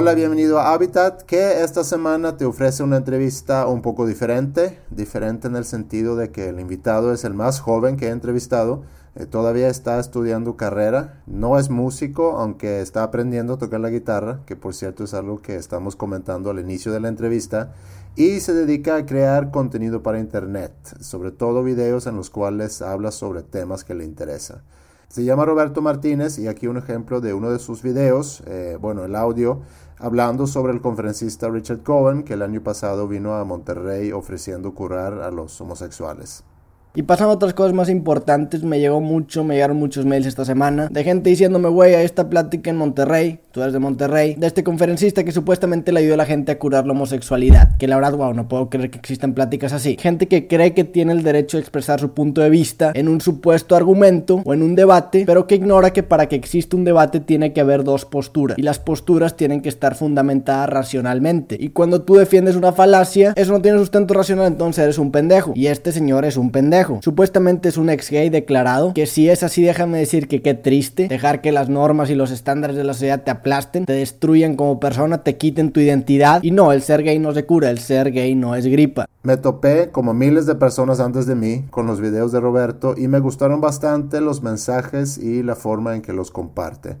Hola, bienvenido a Habitat, que esta semana te ofrece una entrevista un poco diferente, diferente en el sentido de que el invitado es el más joven que he entrevistado, eh, todavía está estudiando carrera, no es músico, aunque está aprendiendo a tocar la guitarra, que por cierto es algo que estamos comentando al inicio de la entrevista, y se dedica a crear contenido para internet, sobre todo videos en los cuales habla sobre temas que le interesan. Se llama Roberto Martínez y aquí un ejemplo de uno de sus videos, eh, bueno, el audio, hablando sobre el conferencista Richard Cohen, que el año pasado vino a Monterrey ofreciendo curar a los homosexuales. Y pasan otras cosas más importantes, me llegó mucho, me llegaron muchos mails esta semana de gente diciéndome, güey, a esta plática en Monterrey, tú eres de Monterrey, de este conferencista que supuestamente le ayudó a la gente a curar la homosexualidad. Que la verdad, wow, no puedo creer que existan pláticas así. Gente que cree que tiene el derecho de expresar su punto de vista en un supuesto argumento o en un debate, pero que ignora que para que exista un debate tiene que haber dos posturas. Y las posturas tienen que estar fundamentadas racionalmente. Y cuando tú defiendes una falacia, eso no tiene sustento racional, entonces eres un pendejo. Y este señor es un pendejo. Supuestamente es un ex gay declarado, que si es así déjame decir que qué triste, dejar que las normas y los estándares de la sociedad te aplasten, te destruyan como persona, te quiten tu identidad. Y no, el ser gay no se cura, el ser gay no es gripa. Me topé, como miles de personas antes de mí, con los videos de Roberto y me gustaron bastante los mensajes y la forma en que los comparte.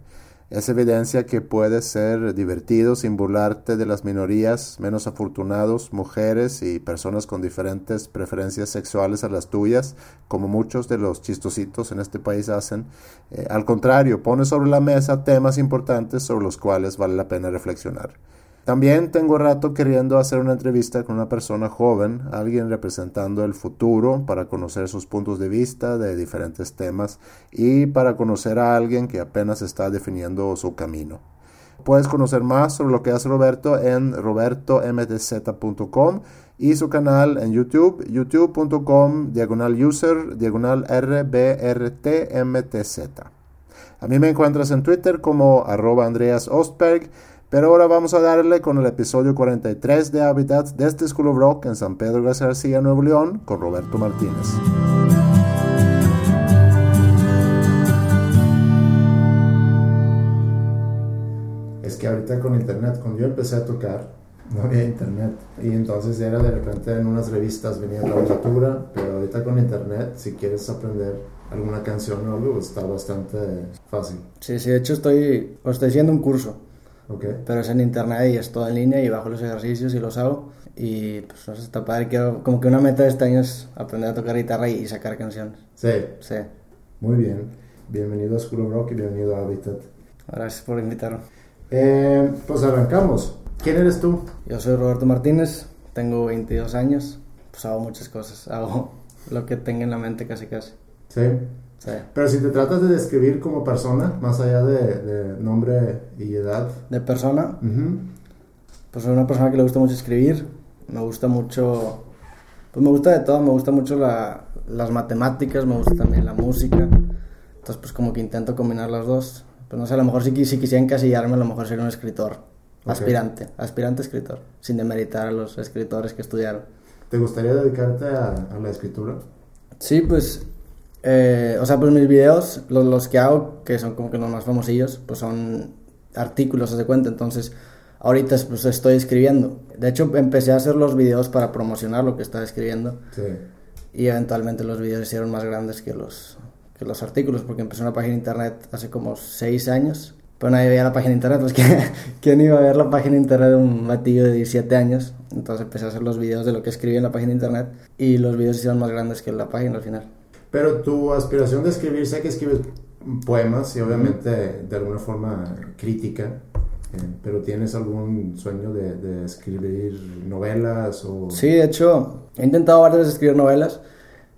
Es evidencia que puede ser divertido sin burlarte de las minorías menos afortunados, mujeres y personas con diferentes preferencias sexuales a las tuyas, como muchos de los chistositos en este país hacen. Eh, al contrario, pone sobre la mesa temas importantes sobre los cuales vale la pena reflexionar. También tengo rato queriendo hacer una entrevista con una persona joven, alguien representando el futuro, para conocer sus puntos de vista de diferentes temas y para conocer a alguien que apenas está definiendo su camino. Puedes conocer más sobre lo que hace Roberto en robertomdz.com y su canal en YouTube, youtube.com, diagonal user, diagonal rbrtmtz. A mí me encuentras en Twitter como arroba Andreas Ostberg pero ahora vamos a darle con el episodio 43 de Habitats de este School of Rock en San Pedro García, Nuevo León, con Roberto Martínez. Es que ahorita con internet, cuando yo empecé a tocar, no había internet. Y entonces era de repente en unas revistas venía la literatura, pero ahorita con internet, si quieres aprender alguna canción o algo, está bastante fácil. Sí, sí, de hecho estoy, estoy haciendo un curso pero es en internet y es todo en línea y bajo los ejercicios y los hago. Y pues no sé, está padre. Quiero, como que una meta de este año es aprender a tocar guitarra y, sacar canciones. Sí. Sí. Muy bien. Bienvenido a School of Rock y bienvenido a Habitat. Gracias por invitarme. Eh, pues arrancamos. ¿Quién eres tú? Yo soy Roberto Martínez, tengo 22 años. Pues hago muchas cosas. Hago lo que tenga en la mente casi casi. Sí. Pero si te tratas de describir como persona, más allá de, nombre y edad. De persona, pues soy una persona que le gusta mucho escribir, me gusta mucho, pues me gusta de todo, me gusta mucho la, las matemáticas, me gusta también la música, entonces pues como que intento combinar las dos. Pues no sé, a lo mejor si, si quisiera encasillarme, a lo mejor sería un escritor, aspirante, aspirante escritor, sin demeritar a los escritores que estudiaron. ¿Te gustaría dedicarte a, a la escritura? Sí, pues eh, o sea, pues mis videos, los, los, que hago, que son como que los más famosillos, pues son artículos, se cuenta. Entonces, ahorita pues estoy escribiendo. De hecho, empecé a hacer los videos para promocionar lo que estaba escribiendo. Sí. Y eventualmente los videos hicieron más grandes que los, que los artículos, porque empecé una página de internet hace como seis años. Pero nadie veía la página de internet, pues ¿quién iba a ver la página de internet de un batillo de 17 años? Entonces empecé a hacer los videos de lo que escribí en la página de internet y los videos hicieron más grandes que la página al final. Pero tu aspiración de escribir, sé que escribes poemas y obviamente de alguna forma crítica, eh, pero ¿tienes algún sueño de, de, escribir novelas? O... Sí, de hecho, he intentado varias veces escribir novelas.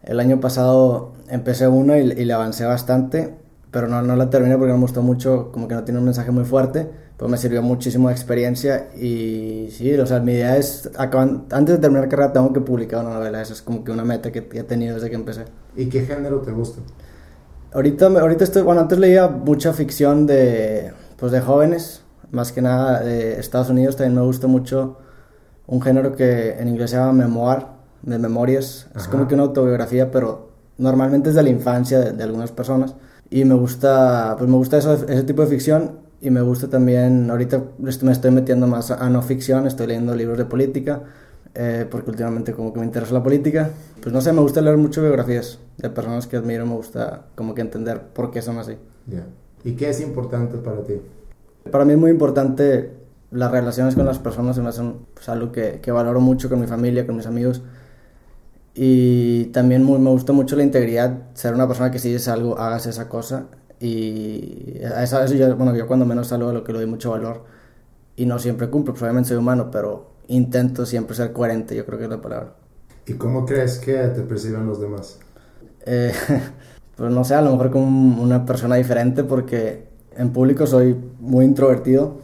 El año pasado empecé una y, y le avancé bastante, pero no, no la terminé porque me gustó mucho, como que no tiene un mensaje muy fuerte, pues me sirvió muchísimo de experiencia y sí, o sea, mi idea es, antes de terminar carrera tengo que publicar una novela, esa es como que una meta que he tenido desde que empecé. ¿Y qué género te gusta? Ahorita, ahorita estoy, bueno, antes leía mucha ficción de, pues de jóvenes, más que nada de Estados Unidos, también me gusta mucho un género que en inglés se llama memoir, de memorias, es como que una autobiografía, pero normalmente es de la infancia de, algunas personas y me gusta, pues me gusta eso, ese tipo de ficción y me gusta también, ahorita me estoy metiendo más a no ficción, estoy leyendo libros de política, eh, porque últimamente como que me interesa la política. Pues no sé, me gusta leer mucho biografías de personas que admiro, me gusta como que entender por qué son así. ¿Y qué es importante para ti? Para mí es muy importante las relaciones con las personas, se me hacen pues, algo que, que, valoro mucho con mi familia, con mis amigos. Y también muy, me gusta mucho la integridad, ser una persona que si dices algo, hagas esa cosa. Y a eso, yo, bueno, yo cuando menos salgo a lo que le doy mucho valor y no siempre cumplo, probablemente pues, soy humano, pero intento siempre ser coherente, yo creo que es la palabra. ¿Y cómo crees que te perciben los demás? Eh, pues no sé, a lo mejor como una persona diferente porque en público soy muy introvertido,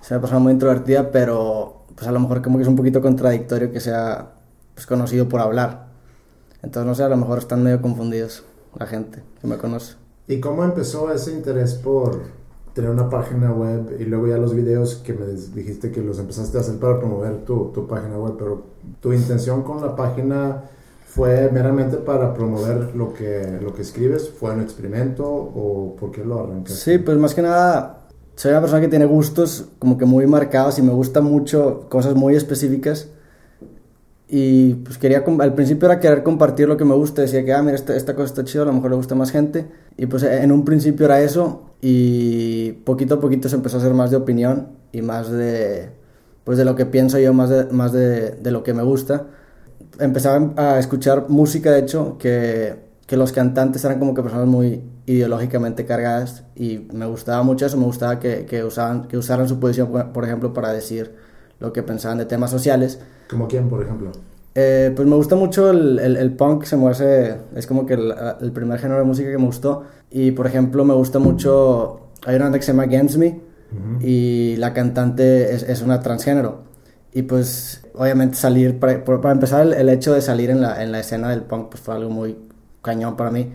soy una persona muy introvertida, pero pues a lo mejor como que es un poquito contradictorio que sea pues, conocido por hablar. Entonces no sé, a lo mejor están medio confundidos la gente que me conoce. ¿Y cómo empezó ese interés por tener una página web y luego ya los videos que me dijiste que los empezaste a hacer para promover tu, tu página web, pero tu intención con la página fue meramente para promover lo que, lo que escribes, fue un experimento o por qué lo arrancaste? Sí, pues más que nada soy una persona que tiene gustos como que muy marcados y me gustan mucho cosas muy específicas y pues quería, al principio era querer compartir lo que me gusta, decía que, ah, mira, esta, esta cosa está chida, a lo mejor le gusta más gente. Y pues en un principio era eso y poquito a poquito se empezó a hacer más de opinión y más de, pues de lo que pienso yo, más de, más de, de lo que me gusta. Empezaba a escuchar música, de hecho, que, que los cantantes eran como que personas muy ideológicamente cargadas y me gustaba mucho eso, me gustaba que, que, usaban, que usaran su posición, por ejemplo, para decir lo que pensaban de temas sociales. ¿Como quién, por ejemplo? Eh, pues me gusta mucho el, el, punk, se me hace, es como que el, el, primer género de música que me gustó. Y por ejemplo, me gusta mucho, hay una banda que se llama Against Me y la cantante es, es, una transgénero. Y pues obviamente salir, para, para empezar el, hecho de salir en la, en la escena del punk pues fue algo muy cañón para mí.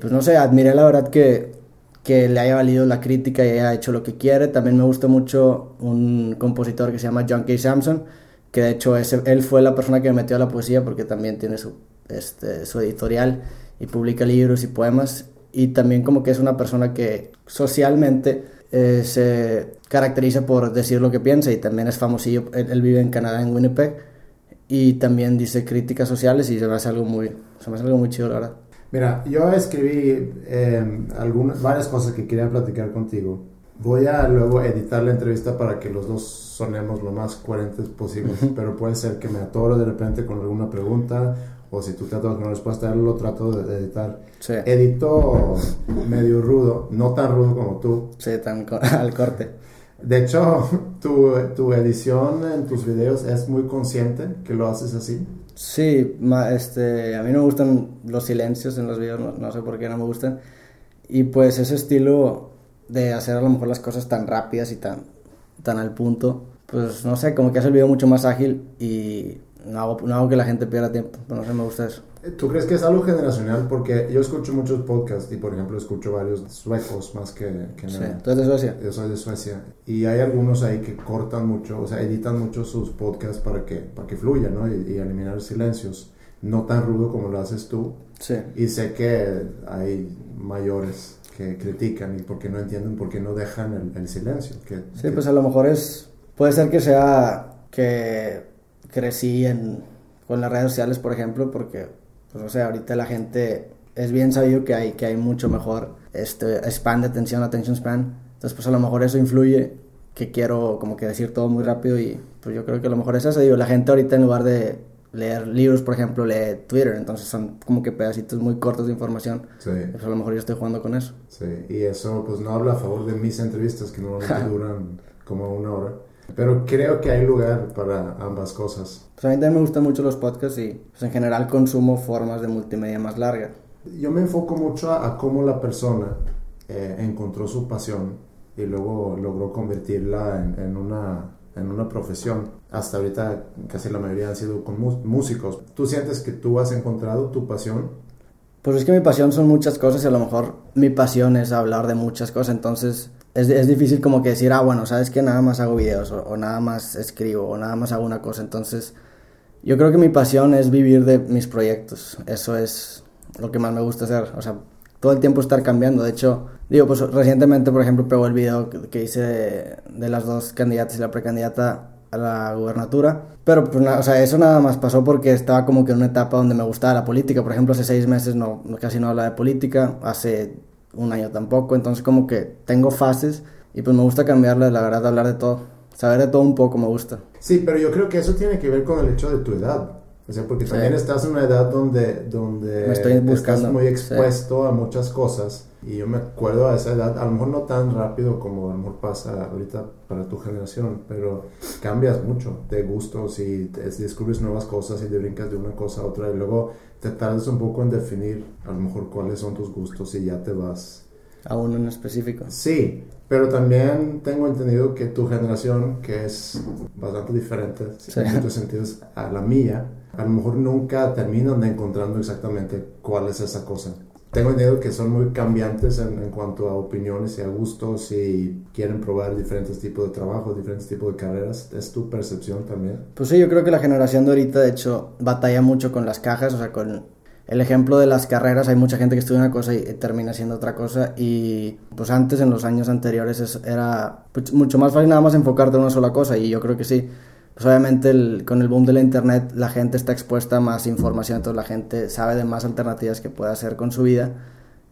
Pues no sé, admiré la verdad que que le haya valido la crítica y haya hecho lo que quiere. También me gusta mucho un compositor que se llama John K. Samson, que de hecho ese, él fue la persona que me metió a la poesía porque también tiene su, este, su editorial y publica libros y poemas. Y también como que es una persona que socialmente eh, se caracteriza por decir lo que piensa y también es famosillo. Él, vive en Canadá, en Winnipeg, y también dice críticas sociales y se me hace algo muy, se me hace algo muy chido, la verdad. Mira, yo escribí eh, algunas, varias cosas que quería platicar contigo. Voy a luego editar la entrevista para que los dos sonemos lo más coherentes posible, pero puede ser que me atoro de repente con alguna pregunta o si tú tratas con una respuesta, lo trato de editar. Sí. Edito medio rudo, no tan rudo como tú. Sí, tan al corte. De hecho, tu, tu edición en tus videos es muy consciente que lo haces así. Sí, este, a mí no me gustan los silencios en los videos, no, sé por qué no me gustan. Y pues ese estilo de hacer a lo mejor las cosas tan rápidas y tan, tan al punto, pues no sé, como que hace el video mucho más ágil y no hago, no hago que la gente pierda tiempo, pero no sé, me gusta eso. ¿Tú crees que es algo generacional? Porque yo escucho muchos podcasts y, por ejemplo, escucho varios suecos más que, que sí. ¿Tú eres de Suecia? Yo soy de Suecia. Y hay algunos ahí que cortan mucho, o sea, editan mucho sus podcasts para que, para que fluya, ¿no? Y, eliminar silencios. No tan rudo como lo haces tú. Sí. Y sé que hay mayores que critican y porque no entienden por qué no dejan el, silencio. Que, sí, pues a lo mejor es... Puede ser que sea que crecí en, con las redes sociales, por ejemplo, porque pues o sea, ahorita la gente es bien sabido que hay, que hay mucho mejor este span de atención, attention span. Entonces, pues a lo mejor eso influye que quiero como que decir todo muy rápido y pues yo creo que a lo mejor es eso. Digo, la gente ahorita en lugar de leer libros, por ejemplo, lee Twitter, entonces son como que pedacitos muy cortos de información. Sí. Pues a lo mejor yo estoy jugando con eso. Sí, y eso pues no habla a favor de mis entrevistas que normalmente duran como una hora. Pero creo que hay lugar para ambas cosas. Pues a mí también me gustan mucho los podcasts y pues en general consumo formas de multimedia más largas. Yo me enfoco mucho a, cómo la persona eh, encontró su pasión y luego logró convertirla en, una, en una profesión. Hasta ahorita casi la mayoría han sido con músicos. ¿Tú sientes que tú has encontrado tu pasión? Pues es que mi pasión son muchas cosas y a lo mejor mi pasión es hablar de muchas cosas. Entonces es, es, difícil como que decir, ah, bueno, sabes que nada más hago videos o, nada más escribo o nada más hago una cosa. Entonces, yo creo que mi pasión es vivir de mis proyectos. Eso es lo que más me gusta hacer. O sea, todo el tiempo estar cambiando. De hecho, digo, pues recientemente, por ejemplo, pegó el video que, hice de, las dos candidatas y la precandidata a la gubernatura. Pero, pues, o sea, eso nada más pasó porque estaba como que en una etapa donde me gustaba la política. Por ejemplo, hace seis meses no, casi no hablaba de política, hace un año tampoco. Entonces, como que tengo fases y pues me gusta cambiarla, la verdad, hablar de todo. Saber de todo un poco me gusta. Sí, pero yo creo que eso tiene que ver con el hecho de tu edad. O sea, porque también estás en una edad donde, donde estoy estás muy expuesto a muchas cosas. Y yo me acuerdo a esa edad, a lo mejor no tan rápido como a lo mejor pasa ahorita para tu generación, pero cambias mucho de gustos y descubres nuevas cosas y te brincas de una cosa a otra y luego te tardas un poco en definir a lo mejor cuáles son tus gustos y ya te vas. A uno en específico. Sí, pero también tengo entendido que tu generación, que es bastante diferente en muchos sentidos a la mía, a lo mejor nunca terminan de encontrando exactamente cuál es esa cosa. Tengo entendido que son muy cambiantes en, cuanto a opiniones y a gustos y quieren probar diferentes tipos de trabajo, diferentes tipos de carreras. ¿Es tu percepción también? Pues sí, yo creo que la generación de ahorita, de hecho, batalla mucho con las cajas, o sea, con el ejemplo de las carreras. Hay mucha gente que estudia una cosa y termina haciendo otra cosa. Y pues antes, en los años anteriores, era pues, mucho más fácil nada más enfocarte en una sola cosa. Y yo creo que sí pues obviamente con el boom de la internet la gente está expuesta a más información, entonces la gente sabe de más alternativas que puede hacer con su vida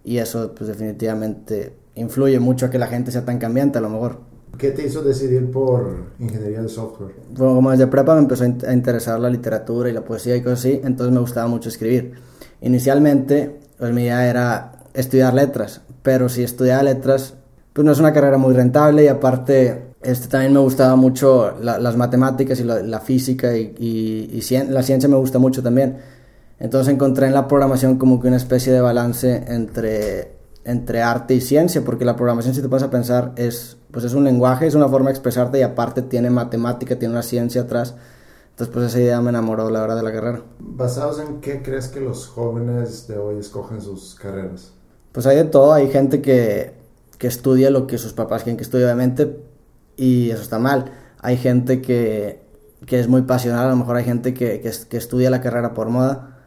y eso pues definitivamente influye mucho a que la gente sea tan cambiante a lo mejor. ¿Qué te hizo decidir por ingeniería de software? Bueno, como desde prepa me empezó a interesar la literatura y la poesía y cosas así, entonces me gustaba mucho escribir. Inicialmente, pues mi idea era estudiar letras, pero si estudiaba letras, pues no es una carrera muy rentable y aparte este, también me gustaba mucho las matemáticas y la, física y, y, la ciencia me gusta mucho también. Entonces encontré en la programación como que una especie de balance entre, entre arte y ciencia, porque la programación, si te pones a pensar, es, pues es un lenguaje, es una forma de expresarte y aparte tiene matemática, tiene una ciencia atrás. Entonces, pues esa idea me enamoró, la verdad, de la carrera. ¿Basados en qué crees que los jóvenes de hoy escogen sus carreras? Pues hay de todo, hay gente que, que estudia lo que sus papás quieren que estudie, obviamente, y eso está mal. Hay gente que, que es muy pasional, a lo mejor hay gente que, que, estudia la carrera por moda,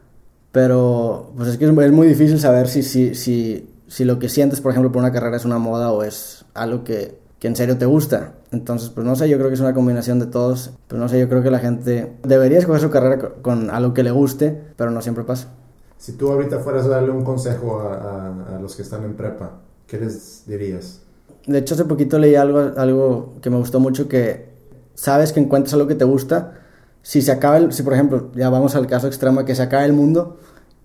pero pues es que es, muy difícil saber si, si, si, si lo que sientes, por ejemplo, por una carrera es una moda o es algo que, que en serio te gusta. Entonces, pues no sé, yo creo que es una combinación de todos. Pues no sé, yo creo que la gente debería escoger su carrera con, algo que le guste, pero no siempre pasa. Si tú ahorita fueras a darle un consejo a, a, a los que están en prepa, ¿qué les dirías? De hecho, hace poquito leí algo, algo que me gustó mucho, que sabes que encuentras algo que te gusta, si se acaba el, si por ejemplo, ya vamos al caso extremo, que se acaba el mundo,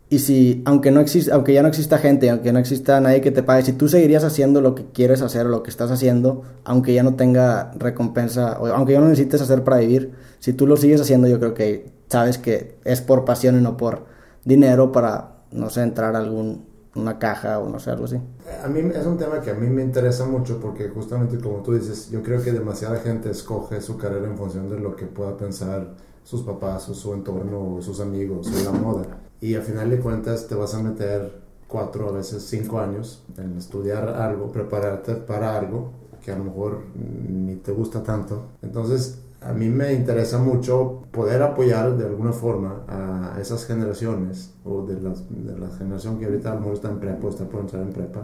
y si, aunque, no existe, aunque ya no exista gente, aunque no exista nadie que te pague, si tú seguirías haciendo lo que quieres hacer o lo que estás haciendo, aunque ya no tenga recompensa, o aunque ya no necesites hacer para vivir, si tú lo sigues haciendo, yo creo que sabes que es por pasión y no por dinero para, no sé, entrar a algún una caja o no sé, algo así. A mí es un tema que a mí me interesa mucho porque justamente como tú dices, yo creo que demasiada gente escoge su carrera en función de lo que pueda pensar sus papás o su entorno o sus amigos o la moda. Y al final de cuentas te vas a meter cuatro a veces cinco años en estudiar algo, prepararte para algo que a lo mejor ni te gusta tanto. Entonces a mí me interesa mucho poder apoyar de alguna forma a esas generaciones o de, de la generación que ahorita a lo mejor está en prepa o está por entrar en prepa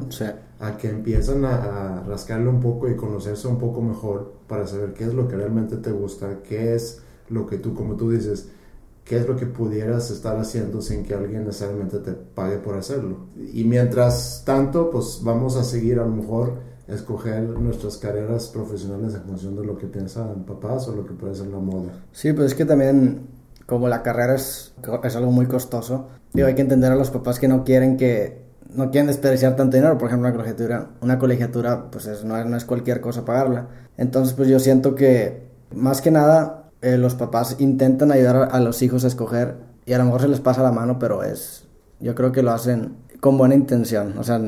a que empiezan a, a, rascarle un poco y conocerse un poco mejor para saber qué es lo que realmente te gusta, qué es lo que tú, como tú dices, qué es lo que pudieras estar haciendo sin que alguien necesariamente te pague por hacerlo. Y mientras tanto, pues vamos a seguir a lo mejor escoger nuestras carreras profesionales en función de lo que piensan papás o lo que puede ser la moda. Sí, pues es que también como la carrera es, es algo muy costoso, digo, hay que entender a los papás que no quieren que no quieren desperdiciar tanto dinero, por ejemplo, una colegiatura, una colegiatura pues es, no, no, es cualquier cosa pagarla. Entonces, pues yo siento que más que nada eh, los papás intentan ayudar a, a los hijos a escoger y a lo mejor se les pasa la mano, pero es yo creo que lo hacen con buena intención, o sea,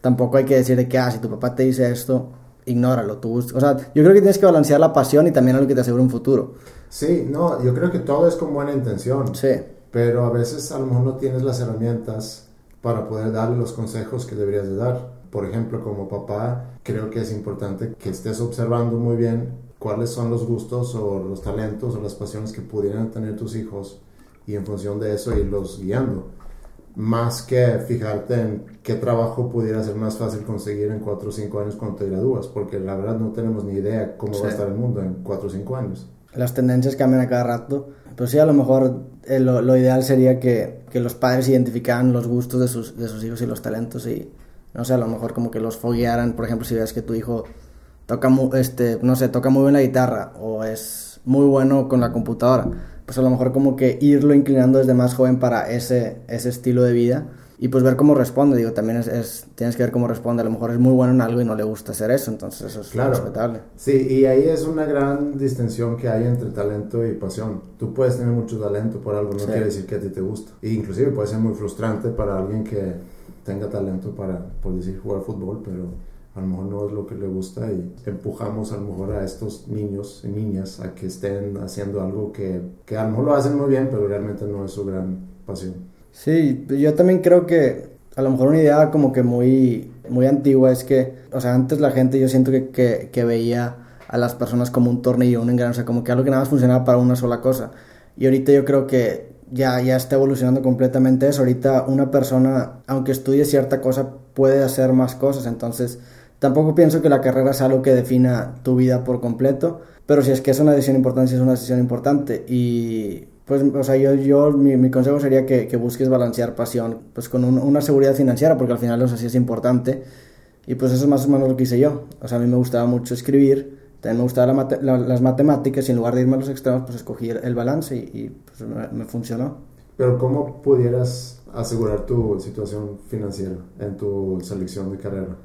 tampoco hay que decir que, ah, si tu papá te dice esto, ignóralo. Tú, o sea, yo creo que tienes que balancear la pasión y también algo que te asegure un futuro. Sí, no, yo creo que todo es con buena intención. Sí. Pero a veces a lo mejor no tienes las herramientas para poder darle los consejos que deberías de dar. Por ejemplo, como papá, creo que es importante que estés observando muy bien cuáles son los gustos o los talentos o las pasiones que pudieran tener tus hijos y en función de eso irlos guiando más que fijarte en qué trabajo pudiera ser más fácil conseguir en 4 o 5 años cuando te gradúas, porque la verdad no tenemos ni idea cómo va a estar el mundo en 4 o 5 años. Las tendencias cambian a cada rato. Pues sí, a lo mejor eh, lo, lo, ideal sería que, que, los padres identificaran los gustos de sus, de sus hijos y los talentos y, no sé, a lo mejor como que los foguearan, por ejemplo, si ves que tu hijo toca, este, no sé, toca muy bien la guitarra o es muy bueno con la computadora, pues a lo mejor como que irlo inclinando desde más joven para ese, ese estilo de vida y pues ver cómo responde, digo, también es, tienes que ver cómo responde, a lo mejor es muy bueno en algo y no le gusta hacer eso, entonces eso es claro. respetable. Sí, y ahí es una gran distinción que hay entre talento y pasión. Tú puedes tener mucho talento por algo, no quiere decir que a ti te gusta. E inclusive puede ser muy frustrante para alguien que tenga talento para, por decir, jugar fútbol, pero a lo mejor no es lo que le gusta y empujamos a lo mejor a estos niños y niñas a que estén haciendo algo que, que a lo mejor lo hacen muy bien, pero realmente no es su gran pasión. Sí, yo también creo que a lo mejor una idea como que muy, muy antigua es que, o sea, antes la gente yo siento que, que, que veía a las personas como un tornillo, un engranaje, o sea, como que algo que nada más funcionaba para una sola cosa. Y ahorita yo creo que ya, ya está evolucionando completamente eso. Ahorita una persona, aunque estudie cierta cosa, puede hacer más cosas. Entonces, tampoco pienso que la carrera sea algo que defina tu vida por completo. Pero si es que es una decisión importante, es una decisión importante. Y pues, o sea, yo, yo mi, mi consejo sería que, que, busques balancear pasión, pues con un, una seguridad financiera, porque al final, o sea, sí es importante. Y pues eso es más o menos lo que hice yo. O sea, a mí me gustaba mucho escribir, también me gustaban la la, las matemáticas y en lugar de irme a los extremos, pues escogí el balance y, y pues me, me, funcionó. Pero ¿cómo pudieras asegurar tu situación financiera en tu selección de carrera?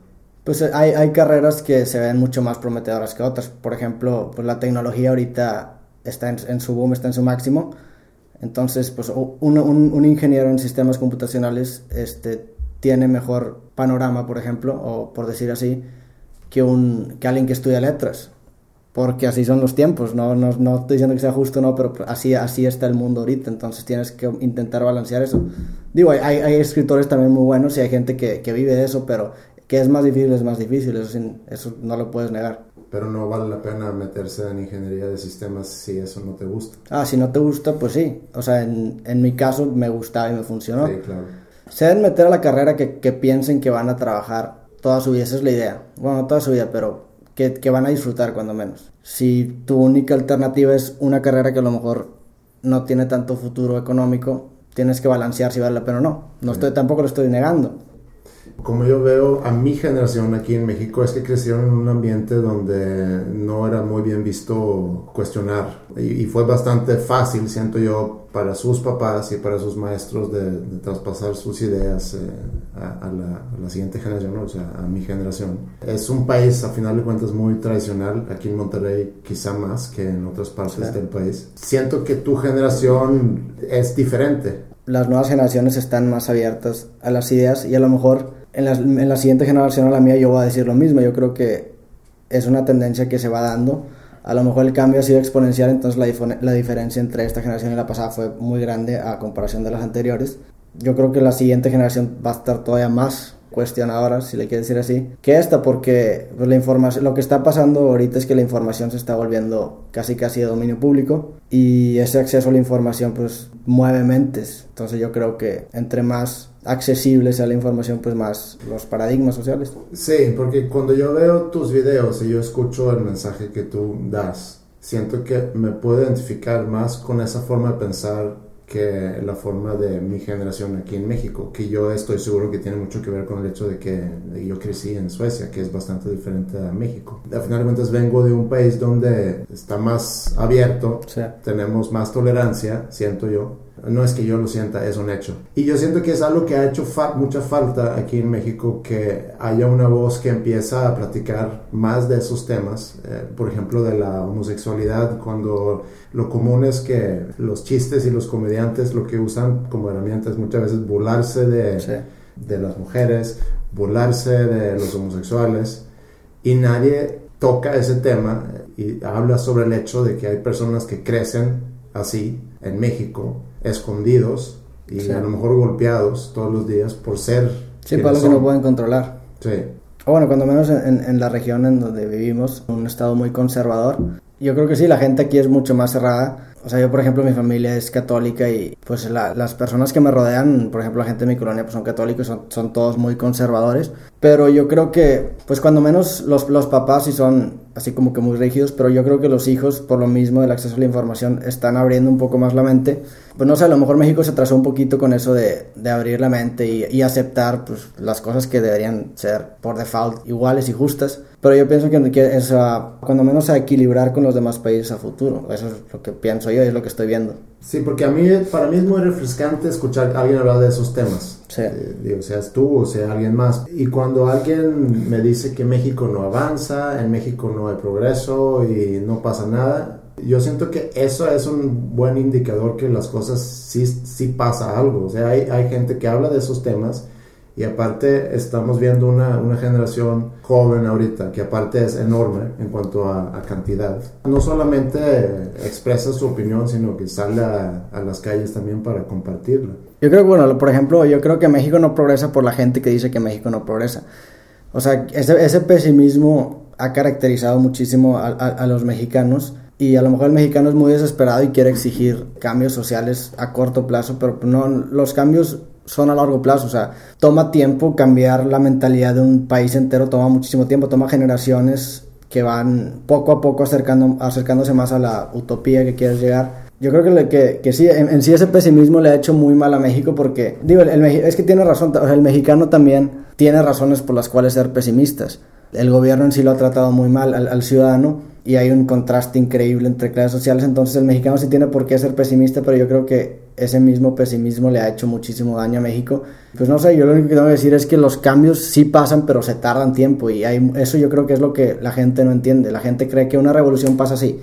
Pues hay, hay carreras que se ven mucho más prometedoras que otras. Por ejemplo, pues la tecnología ahorita está en, en su boom, está en su máximo entonces, pues un, un, un, ingeniero en sistemas computacionales este, tiene mejor panorama, por ejemplo, o por decir así, que, un, que alguien que estudia letras. Porque así son los tiempos, no, no, no estoy diciendo que sea justo, no, pero así, así está el mundo ahorita, entonces tienes que intentar balancear eso. Digo, hay, hay escritores también muy buenos y hay gente que, que vive de eso, pero que es más difícil, es más difícil, eso, eso no lo puedes negar pero no vale la pena meterse en ingeniería de sistemas si eso no te gusta. Ah, si no te gusta, pues sí. O sea, en, en mi caso me gustaba y me funcionó. Sí, claro. Se deben meter a la carrera que, que, piensen que van a trabajar toda su vida, esa es la idea. Bueno, toda su vida, pero que, que van a disfrutar cuando menos. Si tu única alternativa es una carrera que a lo mejor no tiene tanto futuro económico, tienes que balancear si vale la pena o no. No estoy, tampoco lo estoy negando como yo veo a mi generación aquí en México es que crecieron en un ambiente donde no era muy bien visto cuestionar y, y fue bastante fácil, siento yo, para sus papás y para sus maestros de, de traspasar sus ideas eh, a, a, la, a, la, siguiente generación, o sea, a mi generación. Es un país, a final de cuentas, muy tradicional, aquí en Monterrey quizá más que en otras partes sí. del país. Siento que tu generación es diferente. Las nuevas generaciones están más abiertas a las ideas y a lo mejor en la, en la siguiente generación a la mía yo voy a decir lo mismo. Yo creo que es una tendencia que se va dando. A lo mejor el cambio ha sido exponencial, entonces la, la diferencia entre esta generación y la pasada fue muy grande a comparación de las anteriores. Yo creo que la siguiente generación va a estar todavía más cuestionadora, si le quiere decir así, que esta, porque pues, la información, lo que está pasando ahorita es que la información se está volviendo casi casi de dominio público y ese acceso a la información pues mueve mentes. Entonces yo creo que entre más accesible sea la información, pues más los paradigmas sociales. Sí, porque cuando yo veo tus videos y yo escucho el mensaje que tú das, siento que me puedo identificar más con esa forma de pensar que la forma de mi generación aquí en México, que yo estoy seguro que tiene mucho que ver con el hecho de que yo crecí en Suecia, que es bastante diferente a México. Al final de cuentas vengo de un país donde está más abierto, sí. tenemos más tolerancia, siento yo, no es que yo lo sienta, es un hecho. Y yo siento que es algo que ha hecho fa mucha falta aquí en México, que haya una voz que empieza a platicar más de esos temas, eh, por ejemplo, de la homosexualidad, cuando lo común es que los chistes y los comediantes lo que usan como herramientas muchas veces burlarse de, sí. de las mujeres, burlarse de los homosexuales, y nadie toca ese tema y habla sobre el hecho de que hay personas que crecen así en México escondidos y sí. a lo mejor golpeados todos los días por ser. Sí, para lo que no pueden controlar. Sí. O bueno, cuando menos en, en, la región en donde vivimos, un estado muy conservador. Yo creo que sí, la gente aquí es mucho más cerrada. O sea, yo por ejemplo mi familia es católica y pues las personas que me rodean, por ejemplo la gente de mi colonia pues son católicos, son, son todos muy conservadores. Pero yo creo que pues cuando menos los, los papás sí son así como que muy rígidos, pero yo creo que los hijos, por lo mismo del acceso a la información, están abriendo un poco más la mente. Pues no sé, a lo mejor México se atrasó un poquito con eso de, de abrir la mente y, y, aceptar pues, las cosas que deberían ser por default iguales y justas. Pero yo pienso que, que es cuando menos a equilibrar con los demás países a futuro. Eso es lo que pienso yo es lo que estoy viendo. Sí, porque a mí, para mí es muy refrescante escuchar a alguien hablar de esos temas. Sí. Eh, digo, seas tú o sea alguien más. Y cuando alguien me dice que México no avanza, en México no hay progreso y no pasa nada, yo siento que eso es un buen indicador que las cosas sí, sí pasa algo. O sea, hay, hay gente que habla de esos temas y aparte estamos viendo una, una, generación joven ahorita, que aparte es enorme en cuanto a, cantidad. No solamente expresa su opinión, sino que sale a, a, las calles también para compartirla. Yo creo que, bueno, por ejemplo, yo creo que México no progresa por la gente que dice que México no progresa. O sea, ese, ese pesimismo ha caracterizado muchísimo a, a los mexicanos y a lo mejor el mexicano es muy desesperado y quiere exigir cambios sociales a corto plazo, pero no los cambios son a largo plazo, o sea, toma tiempo cambiar la mentalidad de un país entero, toma muchísimo tiempo, toma generaciones que van poco a poco acercando, acercándose más a la utopía que quieres llegar. Yo creo que, que, sí, en, sí ese pesimismo le ha hecho muy mal a México porque, digo, el, es que tiene razón, o sea, el mexicano también tiene razones por las cuales ser pesimistas. El gobierno en sí lo ha tratado muy mal al, al ciudadano y hay un contraste increíble entre clases sociales, entonces el mexicano sí tiene por qué ser pesimista, pero yo creo que ese mismo pesimismo le ha hecho muchísimo daño a México. Pues no sé, yo lo único que tengo que decir es que los cambios sí pasan, pero se tardan tiempo y hay, eso yo creo que es lo que la gente no entiende. La gente cree que una revolución pasa así,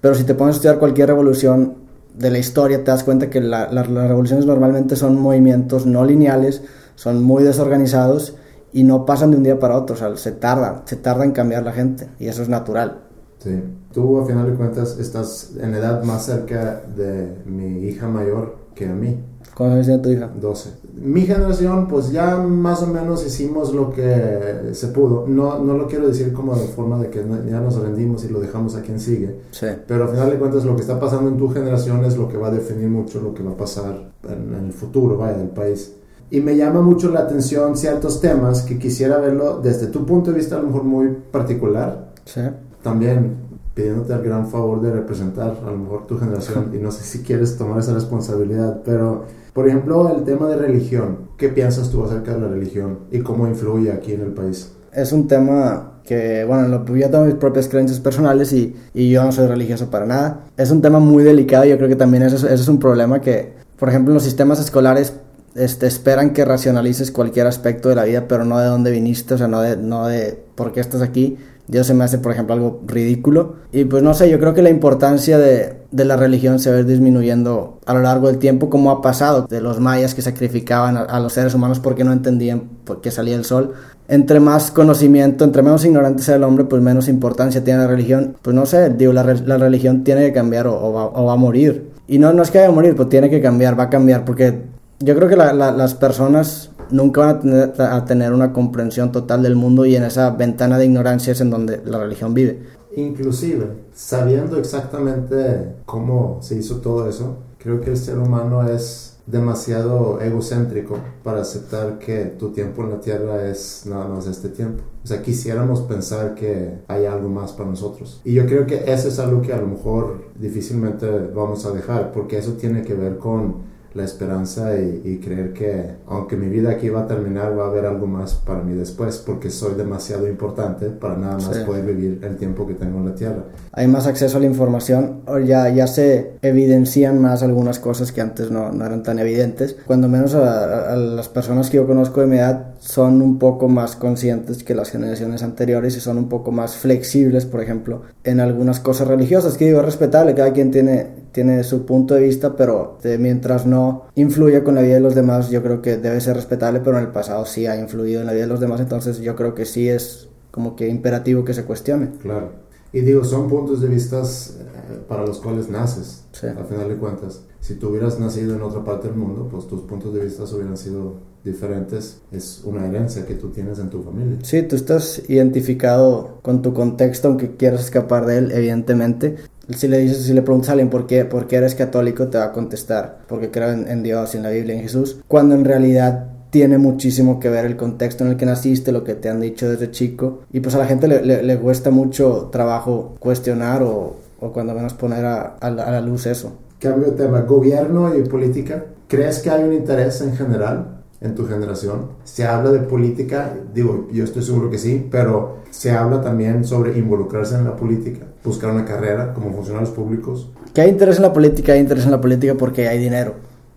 pero si te pones a estudiar cualquier revolución de la historia, te das cuenta que las revoluciones normalmente son movimientos no lineales, son muy desorganizados y no pasan de un día para otro, o sea, se tarda, se tarda en cambiar la gente y eso es natural. Sí. Tú, a final de cuentas, estás en edad más cerca de mi hija mayor que a mí. ¿Cuántos años tiene tu hija? 12. Mi generación, pues ya más o menos hicimos lo que se pudo. No, no lo quiero decir como de forma de que ya nos rendimos y lo dejamos a quien sigue. Sí. Pero a final de cuentas, lo que está pasando en tu generación es lo que va a definir mucho lo que va a pasar en, en el futuro, vaya, del país. Y me llama mucho la atención ciertos temas que quisiera verlo desde tu punto de vista, a lo mejor muy particular. Sí también pidiéndote el gran favor de representar a lo mejor tu generación y no sé si quieres tomar esa responsabilidad, pero por ejemplo el tema de religión, ¿qué piensas tú acerca de la religión y cómo influye aquí en el país? Es un tema que, bueno, lo, yo tengo mis propias creencias personales y, y, yo no soy religioso para nada. Es un tema muy delicado y yo creo que también eso, eso es un problema que, por ejemplo, los sistemas escolares este, esperan que racionalices cualquier aspecto de la vida, pero no de dónde viniste, o sea, no de, no de por qué estás aquí, Dios se me hace, por ejemplo, algo ridículo. Y pues no sé, yo creo que la importancia de, de, la religión se va a ir disminuyendo a lo largo del tiempo, como ha pasado de los mayas que sacrificaban a, los seres humanos porque no entendían por qué salía el sol. Entre más conocimiento, entre menos ignorante sea el hombre, pues menos importancia tiene la religión. Pues no sé, digo, la, religión tiene que cambiar o, va, a morir. Y no, no es que vaya a morir, pues tiene que cambiar, va a cambiar, porque yo creo que la, las personas nunca van a tener, a tener una comprensión total del mundo y en esa ventana de ignorancia es en donde la religión vive. Inclusive, sabiendo exactamente cómo se hizo todo eso, creo que el ser humano es demasiado egocéntrico para aceptar que tu tiempo en la tierra es nada más este tiempo. O sea, quisiéramos pensar que hay algo más para nosotros. Y yo creo que eso es algo que a lo mejor difícilmente vamos a dejar, porque eso tiene que ver con la esperanza y, creer que aunque mi vida aquí va a terminar, va a haber algo más para mí después, porque soy demasiado importante para nada más poder vivir el tiempo que tengo en la tierra. Hay más acceso a la información, ya, ya se evidencian más algunas cosas que antes no, no eran tan evidentes. Cuando menos a, a, las personas que yo conozco de mi edad son un poco más conscientes que las generaciones anteriores y son un poco más flexibles, por ejemplo, en algunas cosas religiosas, que digo, es respetable, cada quien tiene tiene su punto de vista, pero mientras no influya con la vida de los demás, yo creo que debe ser respetable, pero en el pasado sí ha influido en la vida de los demás, entonces yo creo que sí es como que imperativo que se cuestione. Claro. Y digo, son puntos de vista eh, para los cuales naces, al final de cuentas. Si tú hubieras nacido en otra parte del mundo, pues tus puntos de vista hubieran sido diferentes. Es una herencia que tú tienes en tu familia. Sí, tú estás identificado con tu contexto, aunque quieras escapar de él, evidentemente Si le dices, si le preguntas a alguien por qué, por qué eres católico, te va a contestar porque creo en, en Dios, en la Biblia, en Jesús, cuando en realidad tiene muchísimo que ver el contexto en el que naciste, lo que te han dicho desde chico. Y pues a la gente le, le, le cuesta mucho trabajo cuestionar o, o cuando menos poner a, a, a, la, luz eso. Cambio de tema, gobierno y política. ¿Crees que hay un interés en general en tu generación? Se habla de política, digo, yo estoy seguro que sí, pero se habla también sobre involucrarse en la política, buscar una carrera como funcionarios públicos. Que hay interés en la política, hay interés en la política porque hay dinero.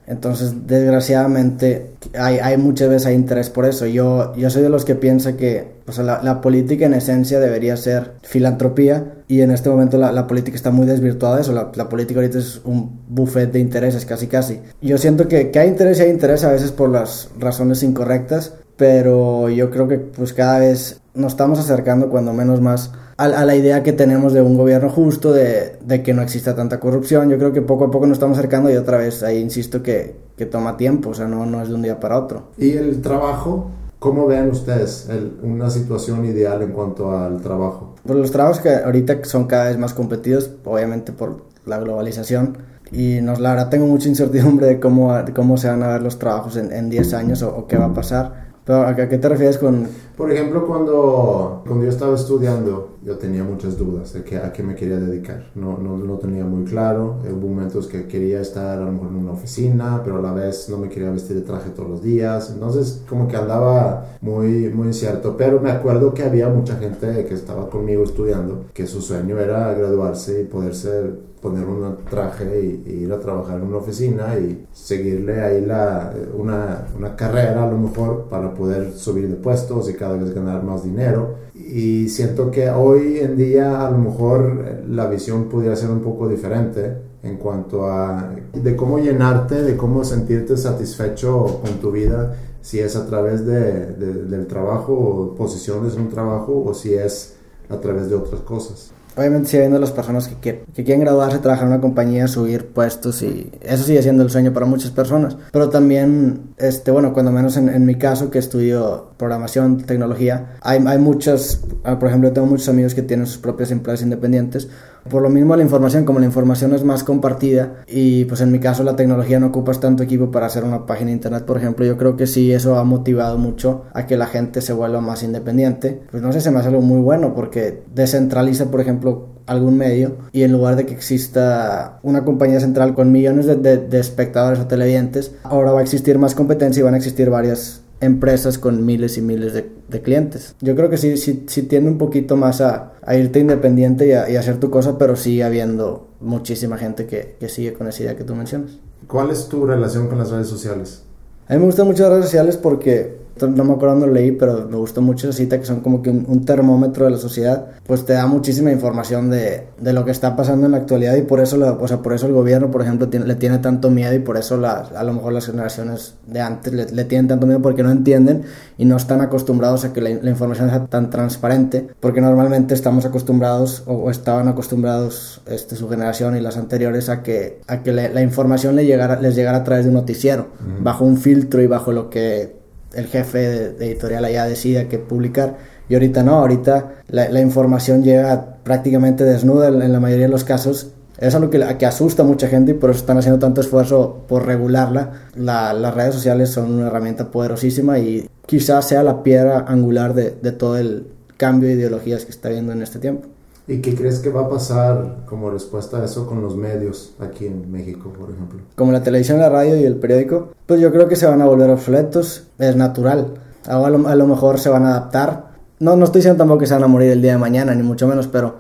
Entonces, desgraciadamente, hay, hay muchas veces hay interés por eso. Yo, yo soy de los que piensa que o sea, la, la, política en esencia debería ser filantropía y en este momento la, la política está muy desvirtuada de eso. La, la, política ahorita es un buffet de intereses casi casi. Yo siento que, que hay interés y hay interés a veces por las razones incorrectas, pero yo creo que pues cada vez nos estamos acercando cuando menos más a, a, la idea que tenemos de un gobierno justo, de, de, que no exista tanta corrupción. Yo creo que poco a poco nos estamos acercando y otra vez ahí insisto que, que toma tiempo, o sea, no, no es de un día para otro. ¿Y el trabajo? ¿Cómo ven ustedes el, una situación ideal en cuanto al trabajo? Pues los trabajos que ahorita son cada vez más competidos, obviamente por la globalización, y nos, la verdad tengo mucha incertidumbre de cómo, de cómo se van a ver los trabajos en, en 10 años o, o qué va a pasar pero ¿a qué te refieres con...? Por ejemplo, cuando, cuando yo estaba estudiando, yo tenía muchas dudas de que, a qué me quería dedicar. No, no, no tenía muy claro. Hubo momentos que quería estar a lo mejor en una oficina, pero a la vez no me quería vestir de traje todos los días. Entonces, como que andaba muy, muy incierto. Pero me acuerdo que había mucha gente que estaba conmigo estudiando, que su sueño era graduarse y poder ser poner un traje y, y, ir a trabajar en una oficina y seguirle ahí la, una, una, carrera a lo mejor para poder subir de puestos y cada vez ganar más dinero. Y siento que hoy en día a lo mejor la visión podría ser un poco diferente en cuanto a de cómo llenarte, de cómo sentirte satisfecho con tu vida, si es a través de, del trabajo, posiciones en un trabajo o si es a través de otras cosas obviamente sigue habiendo las personas que, quieren, que quieren graduarse, trabajar en una compañía, subir puestos y eso sigue siendo el sueño para muchas personas. Pero también, este, bueno, cuando menos en, en mi caso que estudio programación, tecnología, hay, hay muchas, por ejemplo, tengo muchos amigos que tienen sus propias empresas independientes. Por lo mismo la información, como la información es más compartida y pues en mi caso la tecnología no ocupas tanto equipo para hacer una página de internet, por ejemplo, yo creo que sí eso ha motivado mucho a que la gente se vuelva más independiente. Pues no sé, se me hace algo muy bueno porque descentraliza, por ejemplo, algún medio y en lugar de que exista una compañía central con millones de, de, espectadores o televidentes, ahora va a existir más competencia y van a existir varias empresas con miles y miles de, de, clientes. Yo creo que sí, sí, sí tiende un poquito más a, a irte independiente y a, y a, hacer tu cosa, pero sigue habiendo muchísima gente que, que, sigue con esa idea que tú mencionas. ¿Cuál es tu relación con las redes sociales? A mí me gustan mucho las redes sociales porque no me acuerdo dónde leí, pero me gustó mucho esa cita que son como que un, un, termómetro de la sociedad, pues te da muchísima información de, de, lo que está pasando en la actualidad y por eso, la, o sea, por eso el gobierno, por ejemplo, tiene, le tiene tanto miedo y por eso la, a lo mejor las generaciones de antes le, le, tienen tanto miedo porque no entienden y no están acostumbrados a que la, la información sea tan transparente, porque normalmente estamos acostumbrados o, o estaban acostumbrados este, su generación y las anteriores a que, a que le, la información le llegara, les llegara a través de un noticiero, -huh. bajo un filtro y bajo lo que el jefe de, de, editorial allá decida que publicar. Y ahorita no, ahorita la, información llega prácticamente desnuda en, la mayoría de los casos. Es algo que, asusta a mucha gente y por eso están haciendo tanto esfuerzo por regularla. La, las redes sociales son una herramienta poderosísima y quizás sea la piedra angular de, de todo el cambio de ideologías que está viendo en este tiempo. ¿Y qué crees que va a pasar como respuesta a eso con los medios aquí en México, por ejemplo? Como la televisión, la radio y el periódico, pues yo creo que se van a volver obsoletos, es natural. Ahora a lo, mejor se van a adaptar. No, no estoy diciendo tampoco que se van a morir el día de mañana, ni mucho menos, pero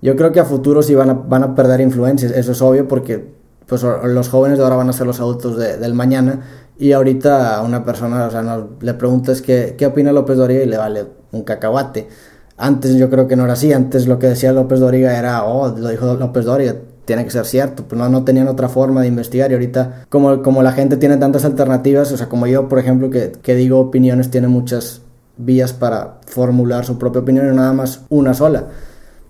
yo creo que a futuro sí van a, van a perder influencias, eso es obvio porque pues los jóvenes de ahora van a ser los adultos de, del mañana y ahorita a una persona, o sea, no, le preguntas qué, qué opina López Dóriga y le vale un cacahuate antes yo creo que no era así, antes lo que decía López Dóriga era, oh, lo dijo López Dóriga, tiene que ser cierto, pues no, no tenían otra forma de investigar y ahorita como, como la gente tiene tantas alternativas, o sea, como yo, por ejemplo, que, que digo opiniones, tiene muchas vías para formular su propia opinión y nada más una sola.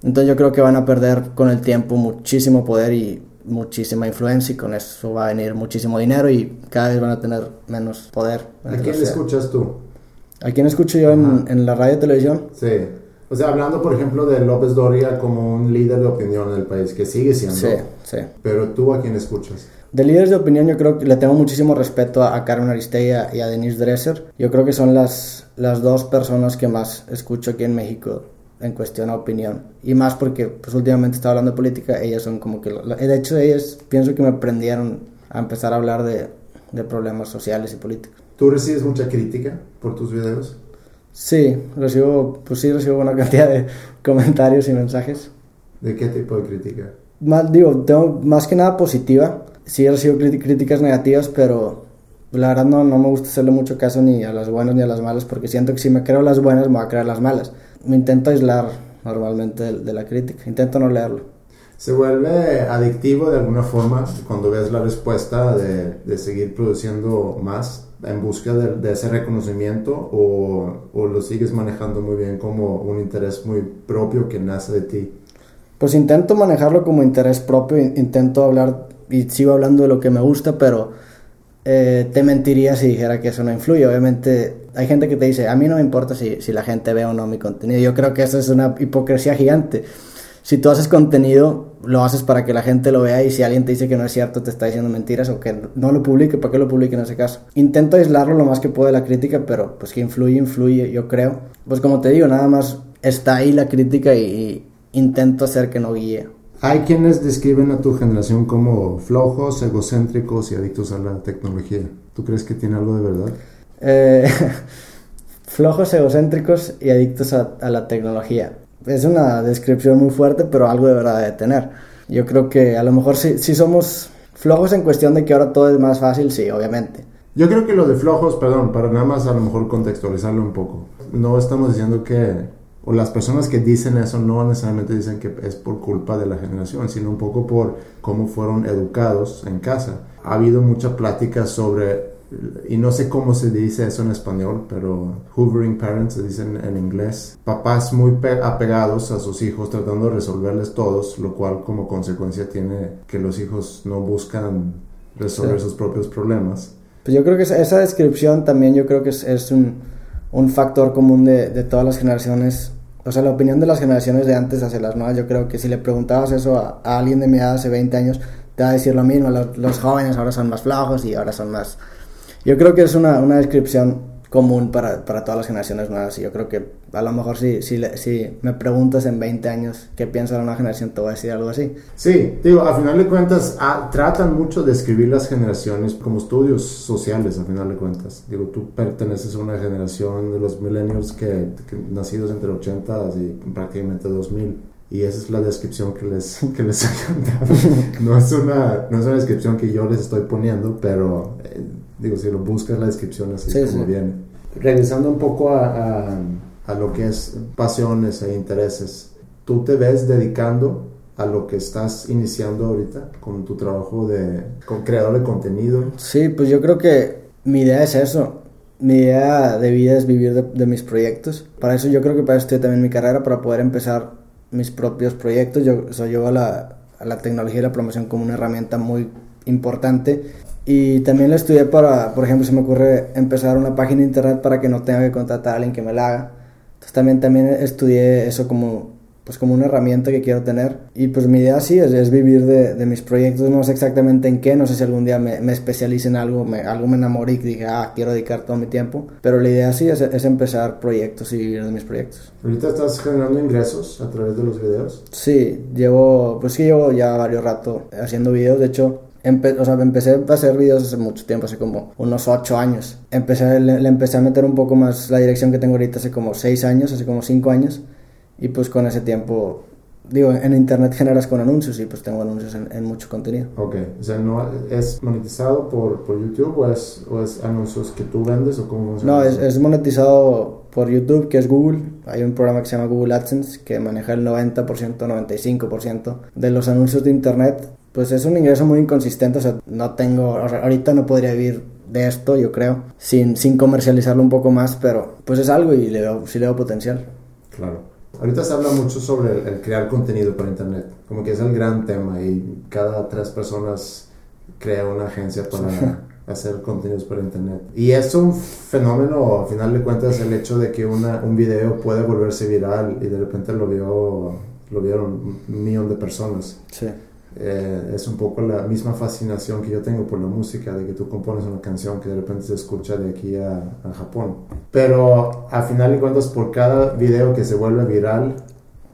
Entonces yo creo que van a perder con el tiempo muchísimo poder y muchísima influencia y con eso va a venir muchísimo dinero y cada vez van a tener menos poder. ¿A quién escuchas tú? ¿A quién escucho yo en, en, la radio y televisión? Sí. O sea, hablando, por ejemplo, de López Doria como un líder de opinión en el país, que sigue siendo. Sí, sí. Pero tú a quién escuchas? De líderes de opinión yo creo que le tengo muchísimo respeto a, Karen Aristea y a, Denise Dresser. Yo creo que son las, las dos personas que más escucho aquí en México en cuestión a opinión. Y más porque pues últimamente estaba hablando de política, ellas son como que... De hecho, ellas pienso que me aprendieron a empezar a hablar de, de problemas sociales y políticos. ¿Tú recibes mucha crítica por tus videos? Sí, recibo, pues sí recibo una cantidad de comentarios y mensajes. ¿De qué tipo de crítica? Más, digo, tengo más que nada positiva. Sí recibo críticas negativas, pero la verdad no, no me gusta hacerle mucho caso ni a las buenas ni a las malas, porque siento que si me creo las buenas me voy a creer las malas. Me intento aislar normalmente de, la crítica, intento no leerlo. ¿Se vuelve adictivo de alguna forma cuando ves la respuesta de, de seguir produciendo más? En busca de, ese reconocimiento o, o, lo sigues manejando muy bien como un interés muy propio que nace de ti? Pues intento manejarlo como interés propio, intento hablar y sigo hablando de lo que me gusta, pero eh, te mentiría si dijera que eso no influye. Obviamente hay gente que te dice, a mí no me importa si, si la gente ve o no mi contenido. Yo creo que eso es una hipocresía gigante si tú haces contenido, lo haces para que la gente lo vea y si alguien te dice que no es cierto, te está diciendo mentiras o que no lo publique, ¿para qué lo publique en ese caso? Intento aislarlo lo más que puedo de la crítica, pero pues que influye, influye, yo creo. Pues como te digo, nada más está ahí la crítica y, intento hacer que no guíe. Hay quienes describen a tu generación como flojos, egocéntricos y adictos a la tecnología. ¿Tú crees que tiene algo de verdad? Eh, flojos, egocéntricos y adictos a la tecnología es una descripción muy fuerte, pero algo de verdad de tener. Yo creo que a lo mejor si, si somos flojos en cuestión de que ahora todo es más fácil, sí, obviamente. Yo creo que lo de flojos, perdón, para nada más a lo mejor contextualizarlo un poco. No estamos diciendo que, o las personas que dicen eso no necesariamente dicen que es por culpa de la generación, sino un poco por cómo fueron educados en casa. Ha habido mucha plática sobre y no sé cómo se dice eso en español, pero hoovering parents se dice en, inglés. Papás muy apegados a sus hijos tratando de resolverles todos, lo cual como consecuencia tiene que los hijos no buscan resolver sus propios problemas. Pues yo creo que esa, descripción también yo creo que es, es un, un, factor común de, de, todas las generaciones. O sea, la opinión de las generaciones de antes hacia las nuevas, yo creo que si le preguntabas eso a, a alguien de mi edad hace 20 años, te va a decir lo mismo. Los, los jóvenes ahora son más flojos y ahora son más yo creo que es una, una descripción común para, para, todas las generaciones nuevas. Yo creo que a lo mejor si, si, si me preguntas en 20 años qué piensa la nueva generación, te voy a decir algo así. Sí, digo, a final de cuentas, ah, tratan mucho de escribir las generaciones como estudios sociales, a final de cuentas. Digo, tú perteneces a una generación de los millennials que, nacidos entre 80 y prácticamente 2000 y esa es la descripción que les, que les No es, una, no es una descripción que yo les estoy poniendo, pero eh, Digo, si lo buscas la descripción así como viene. Regresando un poco a, a, lo que es pasiones e intereses, ¿tú te ves dedicando a lo que estás iniciando ahorita con tu trabajo de con creador de contenido? Sí, pues yo creo que mi idea es eso. Mi idea de vida es vivir de, mis proyectos. Para eso yo creo que para eso estoy también mi carrera, para poder empezar mis propios proyectos. Yo, o yo a la, a la tecnología y la promoción como una herramienta muy importante y también lo estudié para, por ejemplo, se me ocurre empezar una página de internet para que no tenga que contratar a alguien que me la haga. Entonces también, también estudié eso como, pues como una herramienta que quiero tener. Y pues mi idea sí es, es vivir de, de, mis proyectos. No sé exactamente en qué, no sé si algún día me, me especialice en algo, me, algo me enamoré y dije, ah, quiero dedicar todo mi tiempo. Pero la idea sí es, es empezar proyectos y vivir de mis proyectos. ¿Ahorita estás generando ingresos a través de los videos? Sí, llevo, pues sí, llevo ya varios rato haciendo videos. De hecho, o sea, empecé a hacer videos hace mucho tiempo, hace como unos 8 años. Empecé, le, empecé a meter un poco más la dirección que tengo ahorita hace como 6 años, hace como 5 años. Y pues con ese tiempo, digo, en internet generas con anuncios y pues tengo anuncios en, mucho contenido. Ok, o sea, ¿no es monetizado por, por YouTube o es, o es, anuncios que tú vendes o cómo No, es, es monetizado por YouTube, que es Google. Hay un programa que se llama Google AdSense que maneja el 90%, 95% de los anuncios de internet pues es un ingreso muy inconsistente, o sea, no tengo, ahorita no podría vivir de esto, yo creo, sin, sin comercializarlo un poco más, pero pues es algo y le veo, sí le veo potencial. Claro. Ahorita se habla mucho sobre el, crear contenido para internet, como que es el gran tema y cada tres personas crea una agencia para, hacer contenidos para internet. Y es un fenómeno, a final de cuentas, el hecho de que una, un video puede volverse viral y de repente lo vio lo vieron un millón de personas. Sí. Eh, es un poco la misma fascinación que yo tengo por la música, de que tú compones una canción que de repente se escucha de aquí a, a Japón. Pero al final de cuentas, por cada video que se vuelve viral,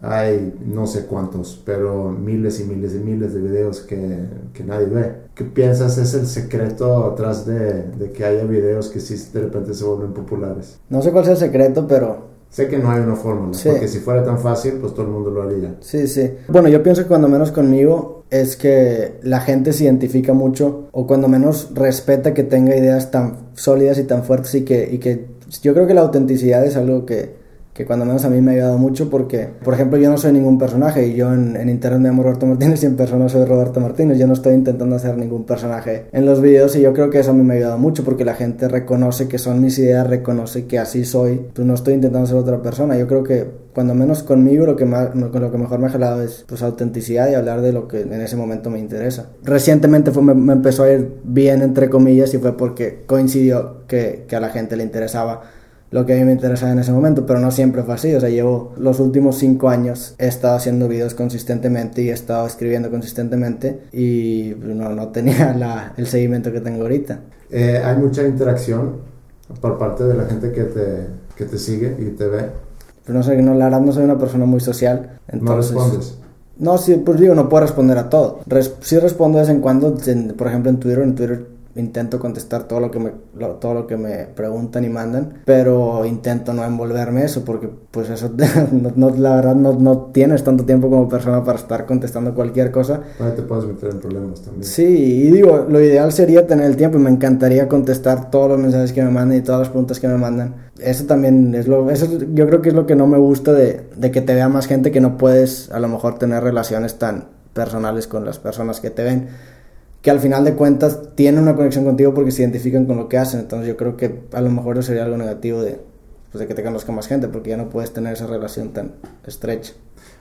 hay no sé cuántos, pero miles y miles y miles de videos que, que nadie ve. ¿Qué piensas es el secreto atrás de, de, que haya videos que sí de repente se vuelven populares? No sé cuál es el secreto, pero... Sé que no hay una fórmula, Sí. porque si fuera tan fácil, pues todo el mundo lo haría. Sí, sí. Bueno, yo pienso que cuando menos conmigo es que la gente se identifica mucho o cuando menos respeta que tenga ideas tan sólidas y tan fuertes y que, y que yo creo que la autenticidad es algo que, que cuando menos a mí me ha ayudado mucho porque, por ejemplo, yo no soy ningún personaje y yo en, en internet me llamo Roberto Martínez y en persona soy Roberto Martínez. Yo no estoy intentando hacer ningún personaje en los videos y yo creo que eso a mí me ha ayudado mucho porque la gente reconoce que son mis ideas, reconoce que así soy. Pues no estoy intentando ser otra persona. Yo creo que cuando menos conmigo lo que, más, lo que mejor me ha jalado es pues autenticidad y hablar de lo que en ese momento me interesa. Recientemente fue, me, me empezó a ir bien entre comillas y fue porque coincidió que, que a la gente le interesaba lo que a mí me interesaba en ese momento, pero no siempre fue así. O sea, llevo los últimos cinco años he estado haciendo videos consistentemente y he estado escribiendo consistentemente y pues, no, no tenía la, el seguimiento que tengo ahorita. Eh, hay mucha interacción por parte de la gente que te, que te sigue y te ve. Pero no sé, no, la verdad no soy una persona muy social. Entonces, no respondes. No, sí, pues digo, no puedo responder a todo. Res sí respondo de vez en cuando, en, por ejemplo en Twitter, en Twitter intento contestar todo lo que me lo, todo lo que me preguntan y mandan pero intento no envolverme eso porque pues eso no, no, la verdad no, no, tienes tanto tiempo como persona para estar contestando cualquier cosa. Ahí te puedes meter en problemas también. Sí y digo lo ideal sería tener el tiempo y me encantaría contestar todos los mensajes que me mandan y todas las preguntas que me mandan. Eso también es lo eso yo creo que es lo que no me gusta de, de que te vea más gente que no puedes a lo mejor tener relaciones tan personales con las personas que te ven que al final de cuentas tienen una conexión contigo porque se identifican con lo que hacen. Entonces yo creo que a lo mejor eso sería algo negativo de, pues de que te conozca más gente porque ya no puedes tener esa relación tan estrecha.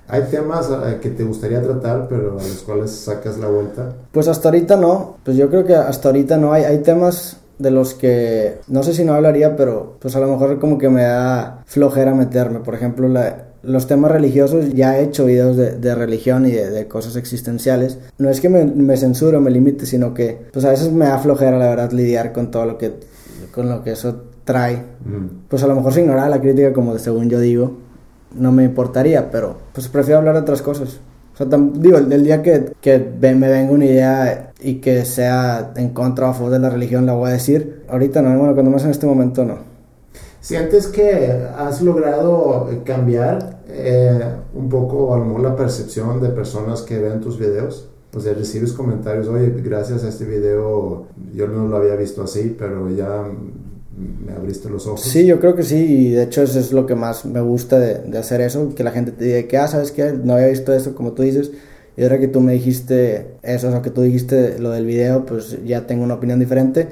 ¿Hay temas eh, que te gustaría tratar pero a los cuales sacas la vuelta? Pues hasta ahorita no. Pues yo creo que hasta ahorita no. Hay, hay temas de los que no sé si no hablaría, pero pues a lo mejor como que me da flojera meterme. Por ejemplo, la, los temas religiosos, ya he hecho videos de, de religión y de, de, cosas existenciales. No es que me, me censure o me limite, sino que pues a veces me da flojera, la verdad, lidiar con todo lo que, con lo que eso trae. Mm. Pues a lo mejor si ignorar la crítica, como de, según yo digo, no me importaría, pero pues prefiero hablar de otras cosas. O sea, digo, el, el, día que, que me venga una idea y que sea en contra o a favor de la religión, la voy a decir. Ahorita no, bueno, cuando más en este momento no. ¿Sientes que has logrado cambiar eh, un poco a lo mejor la percepción de personas que ven tus videos? O sea, recibes comentarios, oye, gracias a este video yo no lo había visto así, pero ya me abriste los ojos. Sí, yo creo que sí, y de hecho eso es lo que más me gusta de, de hacer eso, que la gente te diga que, ah, ¿sabes qué? No había visto eso como tú dices, y ahora que tú me dijiste eso, o sea, que tú dijiste lo del video, pues ya tengo una opinión diferente.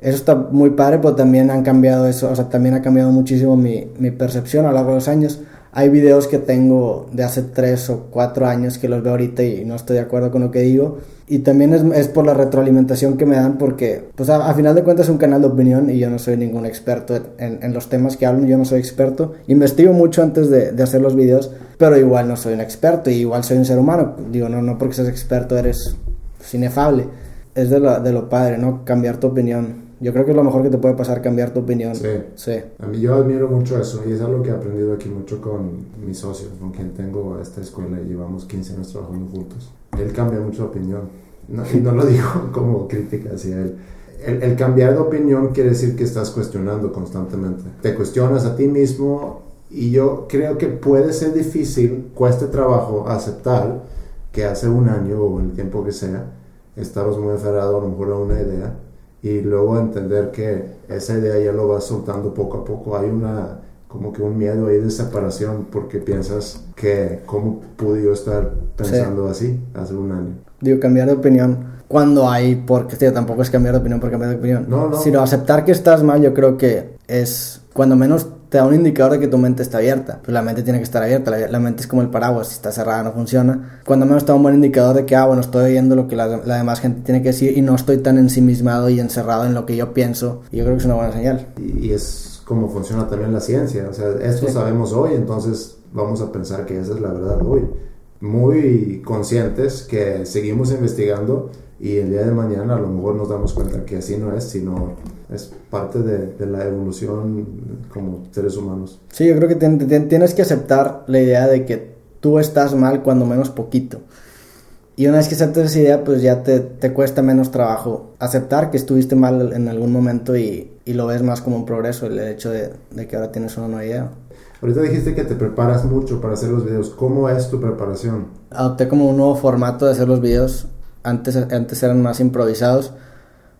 Eso está muy padre, pero también han cambiado eso, o sea, también ha cambiado muchísimo mi, mi percepción a lo largo de los años. Hay videos que tengo de hace 3 o 4 años que los veo ahorita y no estoy de acuerdo con lo que digo. Y también es, es por la retroalimentación que me dan porque, pues a, a, final de cuentas es un canal de opinión y yo no soy ningún experto en, en los temas que hablo, yo no soy experto. Investigo mucho antes de, de, hacer los videos, pero igual no soy un experto y igual soy un ser humano. Digo, no, no porque seas experto eres inefable. Es de de lo padre, ¿no? Cambiar tu opinión yo creo que es lo mejor que te puede pasar cambiar tu opinión. Sí. sí. A mí yo admiro mucho eso y es algo que he aprendido aquí mucho con mi socio, con quien tengo esta escuela y llevamos 15 años trabajando juntos. Él cambia mucho de opinión no, y no lo digo como crítica hacia él. El, el, cambiar de opinión quiere decir que estás cuestionando constantemente. Te cuestionas a ti mismo y yo creo que puede ser difícil, cueste trabajo aceptar que hace un año o el tiempo que sea, estabas muy aferrado a lo mejor a una idea y luego entender que esa idea ya lo vas soltando poco a poco. Hay una como que un miedo ahí de separación porque piensas que cómo pude yo estar pensando sí. así hace un año. Digo, cambiar de opinión cuando hay, porque tío, tampoco es cambiar de opinión por cambiar de opinión, no, no. sino aceptar que estás mal, yo creo que es cuando menos te da un indicador de que tu mente está abierta. Pues la mente tiene que estar abierta, la, mente es como el paraguas, si está cerrada no funciona. Cuando menos está un buen indicador de que, ah, bueno, estoy oyendo lo que la, la, demás gente tiene que decir y no estoy tan ensimismado y encerrado en lo que yo pienso. Y yo creo que es una buena señal. Y, es como funciona también la ciencia, o sea, esto sabemos hoy, entonces vamos a pensar que esa es la verdad hoy. Muy conscientes que seguimos investigando y el día de mañana a lo mejor nos damos cuenta que así no es, sino es parte de, de la evolución como seres humanos. Sí, yo creo que tienes que aceptar la idea de que tú estás mal cuando menos poquito. Y una vez que aceptas esa idea, pues ya te, te, cuesta menos trabajo aceptar que estuviste mal en algún momento y, y lo ves más como un progreso, el hecho de, de, que ahora tienes una nueva idea. Ahorita dijiste que te preparas mucho para hacer los videos. ¿Cómo es tu preparación? Adopté como un nuevo formato de hacer los videos antes, antes eran más improvisados.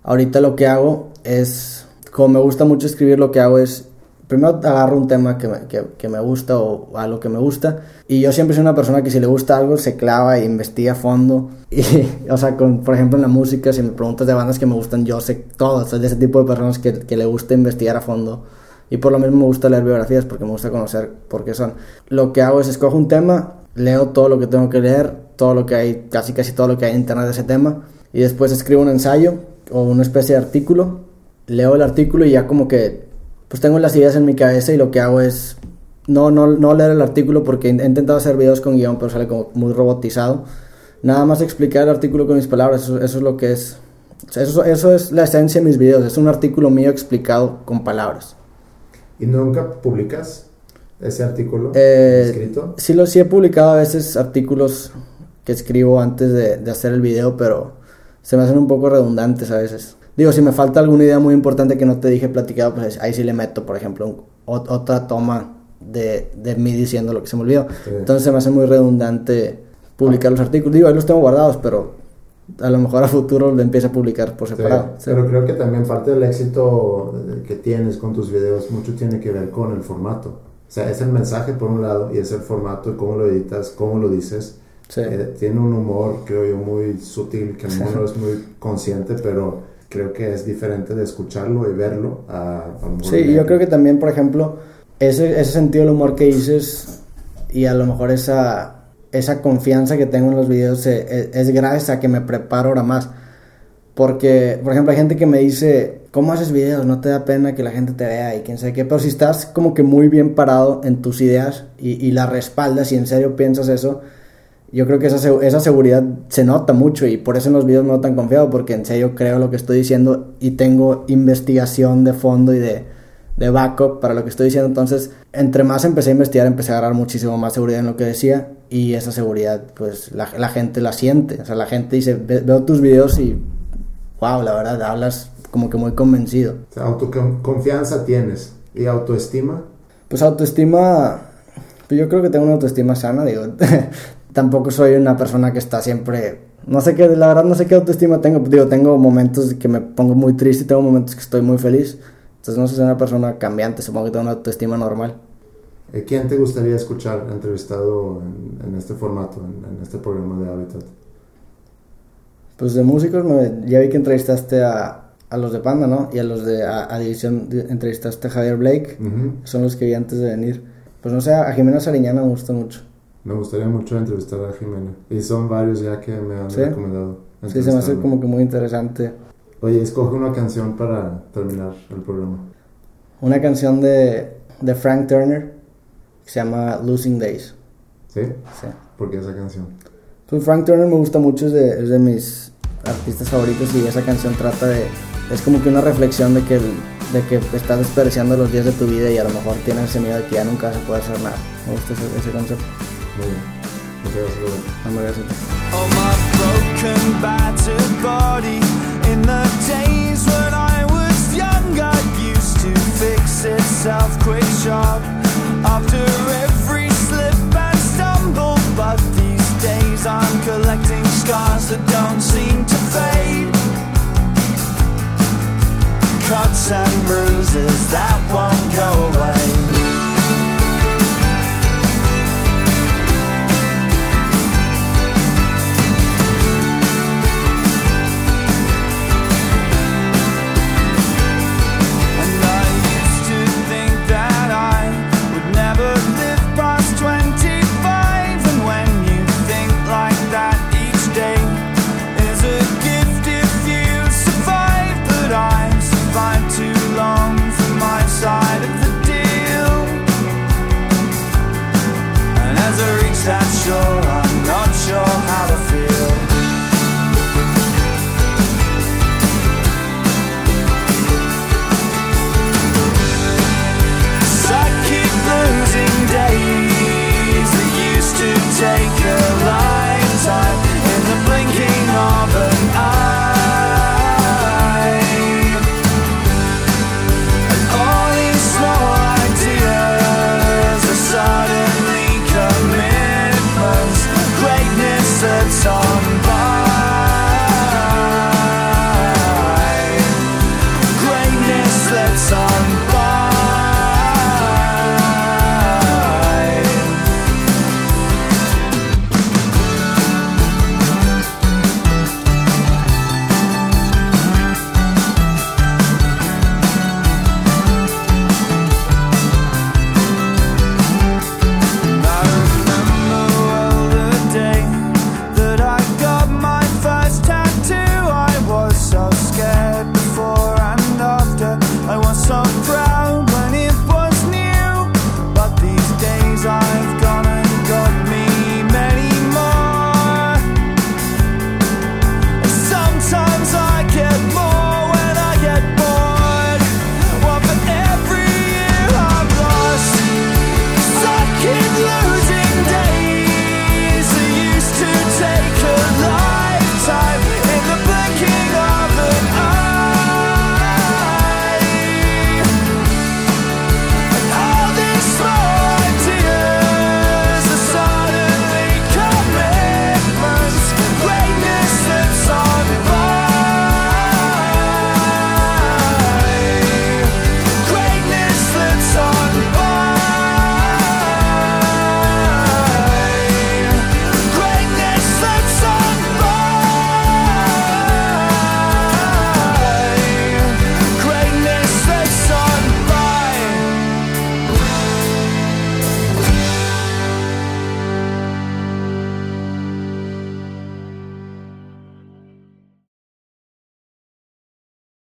Ahorita lo que hago es, como me gusta mucho escribir, lo que hago es, primero agarro un tema que me, que, que me gusta o algo que me gusta. Y yo siempre soy una persona que si le gusta algo se clava e investiga a fondo. Y, o sea, con, por ejemplo en la música, si me preguntas de bandas que me gustan, yo sé todo. Soy de ese tipo de personas que, que le gusta investigar a fondo. Y por lo mismo me gusta leer biografías porque me gusta conocer por qué son. Lo que hago es escojo un tema, leo todo lo que tengo que leer, todo lo que hay, casi casi todo lo que hay en internet de ese tema, y después escribo un ensayo o una especie de artículo, leo el artículo y ya como que pues tengo las ideas en mi cabeza y lo que hago es no, no, no leer el artículo porque he intentado hacer videos con guion pero sale como muy robotizado. Nada más explicar el artículo con mis palabras, eso, es lo que es. Eso, eso es la esencia de mis videos, es un artículo mío explicado con palabras. ¿Y nunca publicas ese artículo eh, escrito? Sí, lo, sí he publicado a veces artículos que escribo antes de, de, hacer el video, pero se me hacen un poco redundantes a veces. Digo, si me falta alguna idea muy importante que no te dije platicado, pues ahí sí le meto, por ejemplo, otra toma de, de, mí diciendo lo que se me olvidó. Entonces se me hace muy redundante publicar los artículos. Digo, ahí los tengo guardados, pero a lo mejor a futuro lo empiezo a publicar por separado. Pero creo que también parte del éxito que tienes con tus videos mucho tiene que ver con el formato. O sea, es el mensaje por un lado y es el formato, cómo lo editas, cómo lo dices. Eh, tiene un humor, creo yo, muy sutil, que no es muy consciente, pero creo que es diferente de escucharlo y verlo a, Sí, yo creo que también, por ejemplo, ese, ese sentido del humor que dices y a lo mejor esa, esa confianza que tengo en los videos es, eh, es, gracias a que me preparo ahora más. Porque, por ejemplo, hay gente que me dice, ¿cómo haces videos? No te da pena que la gente te vea y quién sabe qué. Pero si estás como que muy bien parado en tus ideas y, y la respaldas y en serio piensas eso, yo creo que esa, esa seguridad se nota mucho y por eso en los videos no tan confiado, porque en serio creo lo que estoy diciendo y tengo investigación de fondo y de, de backup para lo que estoy diciendo. Entonces, entre más empecé a investigar, empecé a agarrar muchísimo más seguridad en lo que decía y esa seguridad, pues la, la gente la siente. O sea, la gente dice, veo tus videos y, wow, la verdad, hablas como que muy convencido. O sea, autoconfianza tienes y autoestima. Pues autoestima, pues yo creo que tengo una autoestima sana, digo. tampoco soy una persona que está siempre no sé qué, la verdad no sé qué autoestima tengo. Digo, tengo momentos que me pongo muy triste y tengo momentos que estoy muy feliz. Entonces no sé si soy una persona cambiante, supongo que tengo una autoestima normal. Eh, ¿Quién te gustaría escuchar entrevistado en, este formato, en, este programa de Habitat? Pues de músicos, ya vi que entrevistaste a, a, los de Panda, ¿no? Y a los de a, División entrevistaste a Javier Blake, son los que vi antes de venir. Pues no sé, a Jimena Sariñana me gusta mucho. Me gustaría mucho entrevistar a Jimena. Y son varios ya que me han recomendado. Sí, se me hace como que muy interesante. Oye, escoge una canción para terminar el programa. Una canción de, de Frank Turner que se llama Losing Days. ¿Sí? Sí. ¿Por qué esa canción? Pues Frank Turner me gusta mucho, es de, es de mis artistas favoritos y esa canción trata de... Es como que una reflexión de que, de que estás desperdiciando los días de tu vida y a lo mejor tienes ese miedo de que ya nunca se puede hacer nada. Me gusta ese, ese concepto. Oh, my broken, battered body. In the days when I was young, I used to fix itself quick, sharp. After every slip and stumble, but these days I'm collecting scars that don't seem to fade. Cuts and bruises